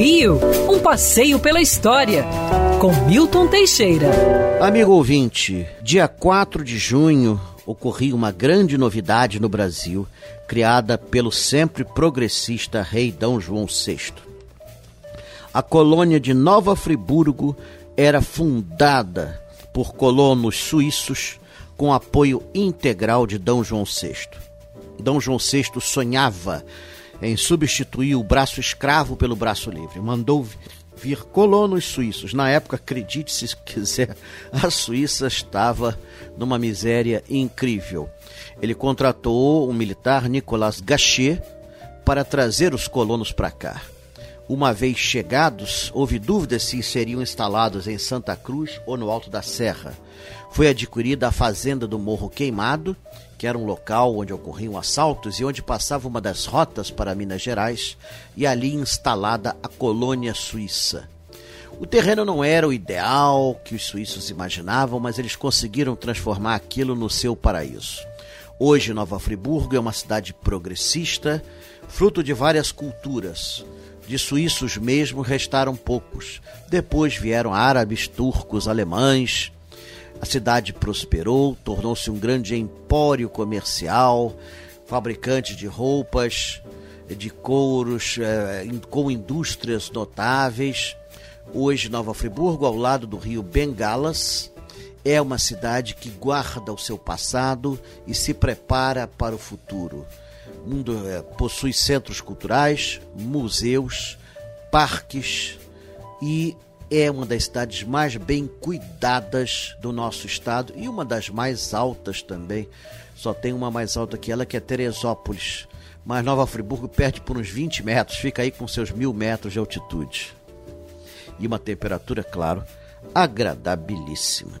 Rio, um passeio pela história, com Milton Teixeira. Amigo ouvinte, dia 4 de junho ocorria uma grande novidade no Brasil, criada pelo sempre progressista rei D. João VI. A colônia de Nova Friburgo era fundada por colonos suíços com apoio integral de D. João VI. D. João VI sonhava em substituir o braço escravo pelo braço livre. Mandou vir colonos suíços. Na época, acredite se quiser, a Suíça estava numa miséria incrível. Ele contratou um militar, Nicolas Gachet, para trazer os colonos para cá. Uma vez chegados, houve dúvidas se seriam instalados em Santa Cruz ou no Alto da Serra. Foi adquirida a fazenda do Morro Queimado, que era um local onde ocorriam assaltos e onde passava uma das rotas para Minas Gerais, e ali instalada a colônia suíça. O terreno não era o ideal que os suíços imaginavam, mas eles conseguiram transformar aquilo no seu paraíso. Hoje, Nova Friburgo é uma cidade progressista, fruto de várias culturas de suíços mesmo restaram poucos. Depois vieram árabes, turcos, alemães. A cidade prosperou, tornou-se um grande empório comercial, fabricante de roupas, de couros, eh, com indústrias notáveis. Hoje, Nova Friburgo, ao lado do rio Bengalas, é uma cidade que guarda o seu passado e se prepara para o futuro mundo é, possui centros culturais, museus, parques e é uma das cidades mais bem cuidadas do nosso estado e uma das mais altas também. Só tem uma mais alta que ela, que é Teresópolis. Mas Nova Friburgo perde por uns 20 metros, fica aí com seus mil metros de altitude. E uma temperatura, claro, agradabilíssima.